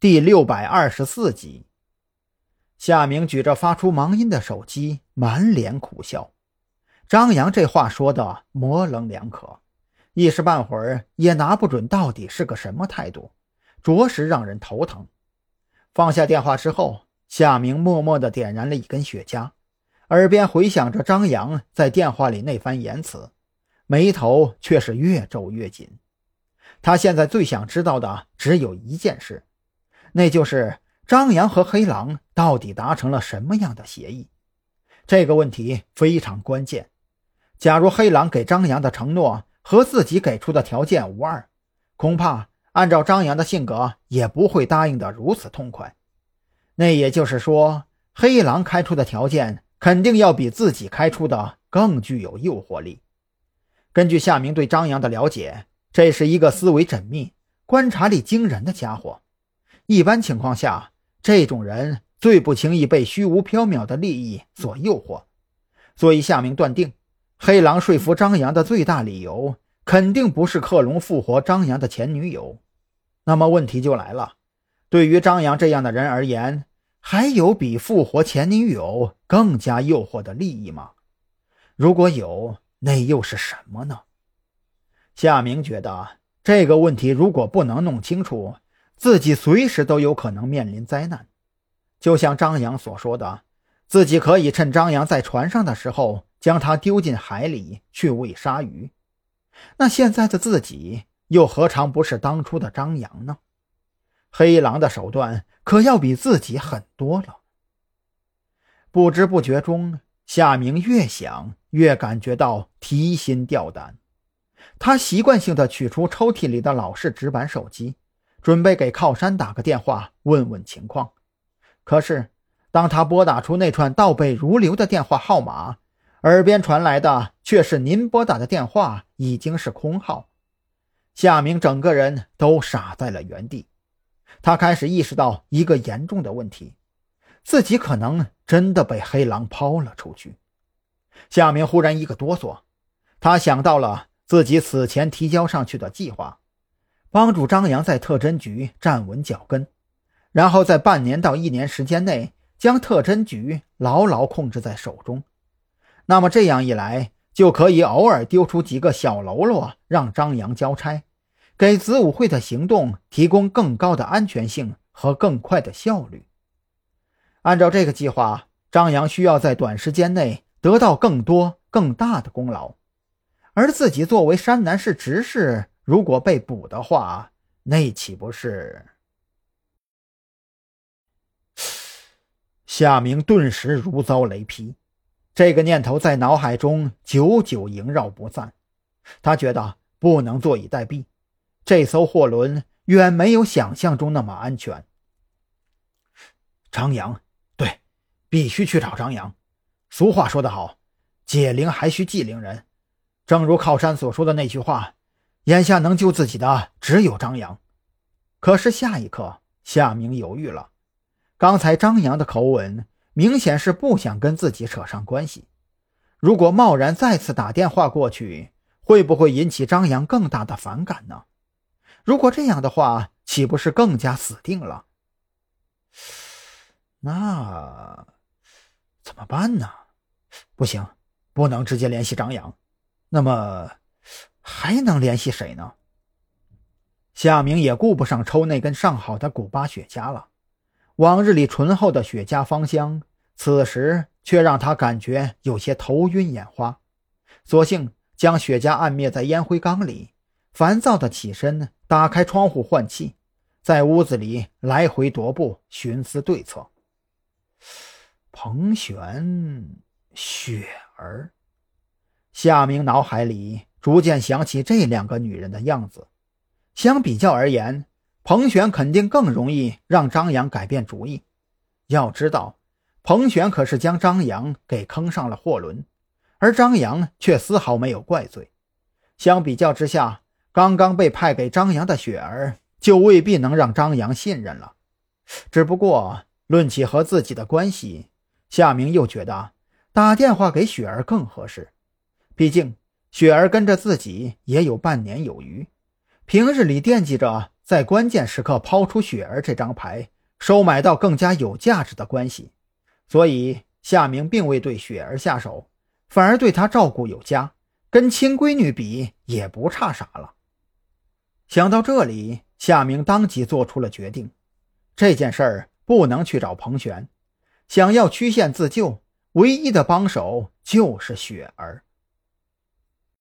第六百二十四集，夏明举着发出忙音的手机，满脸苦笑。张扬这话说的模棱两可，一时半会儿也拿不准到底是个什么态度，着实让人头疼。放下电话之后，夏明默默的点燃了一根雪茄，耳边回响着张扬在电话里那番言辞，眉头却是越皱越紧。他现在最想知道的只有一件事。那就是张扬和黑狼到底达成了什么样的协议？这个问题非常关键。假如黑狼给张扬的承诺和自己给出的条件无二，恐怕按照张扬的性格也不会答应的如此痛快。那也就是说，黑狼开出的条件肯定要比自己开出的更具有诱惑力。根据夏明对张扬的了解，这是一个思维缜密、观察力惊人的家伙。一般情况下，这种人最不轻易被虚无缥缈的利益所诱惑，所以夏明断定，黑狼说服张扬的最大理由肯定不是克隆复活张扬的前女友。那么问题就来了，对于张扬这样的人而言，还有比复活前女友更加诱惑的利益吗？如果有，那又是什么呢？夏明觉得这个问题如果不能弄清楚，自己随时都有可能面临灾难，就像张扬所说的，自己可以趁张扬在船上的时候将他丢进海里去喂鲨鱼。那现在的自己又何尝不是当初的张扬呢？黑狼的手段可要比自己狠多了。不知不觉中，夏明越想越感觉到提心吊胆，他习惯性的取出抽屉里的老式直板手机。准备给靠山打个电话问问情况，可是当他拨打出那串倒背如流的电话号码，耳边传来的却是您拨打的电话已经是空号。夏明整个人都傻在了原地，他开始意识到一个严重的问题：自己可能真的被黑狼抛了出去。夏明忽然一个哆嗦，他想到了自己此前提交上去的计划。帮助张扬在特侦局站稳脚跟，然后在半年到一年时间内将特侦局牢牢控制在手中。那么这样一来，就可以偶尔丢出几个小喽啰让张扬交差，给子午会的行动提供更高的安全性和更快的效率。按照这个计划，张扬需要在短时间内得到更多更大的功劳，而自己作为山南市执事。如果被捕的话，那岂不是？夏明顿时如遭雷劈，这个念头在脑海中久久萦绕不散。他觉得不能坐以待毙，这艘货轮远没有想象中那么安全。张扬，对，必须去找张扬。俗话说得好，解铃还需系铃人。正如靠山所说的那句话。眼下能救自己的只有张扬，可是下一刻，夏明犹豫了。刚才张扬的口吻明显是不想跟自己扯上关系。如果贸然再次打电话过去，会不会引起张扬更大的反感呢？如果这样的话，岂不是更加死定了？那怎么办呢？不行，不能直接联系张扬。那么。还能联系谁呢？夏明也顾不上抽那根上好的古巴雪茄了，往日里醇厚的雪茄芳香，此时却让他感觉有些头晕眼花。索性将雪茄按灭在烟灰缸里，烦躁的起身，打开窗户换气，在屋子里来回踱步，寻思对策。彭璇、雪儿，夏明脑海里。逐渐想起这两个女人的样子，相比较而言，彭璇肯定更容易让张扬改变主意。要知道，彭璇可是将张扬给坑上了货轮，而张扬却丝毫没有怪罪。相比较之下，刚刚被派给张扬的雪儿就未必能让张扬信任了。只不过，论起和自己的关系，夏明又觉得打电话给雪儿更合适，毕竟。雪儿跟着自己也有半年有余，平日里惦记着在关键时刻抛出雪儿这张牌，收买到更加有价值的关系，所以夏明并未对雪儿下手，反而对她照顾有加，跟亲闺女比也不差啥了。想到这里，夏明当即做出了决定：这件事儿不能去找彭璇，想要曲线自救，唯一的帮手就是雪儿。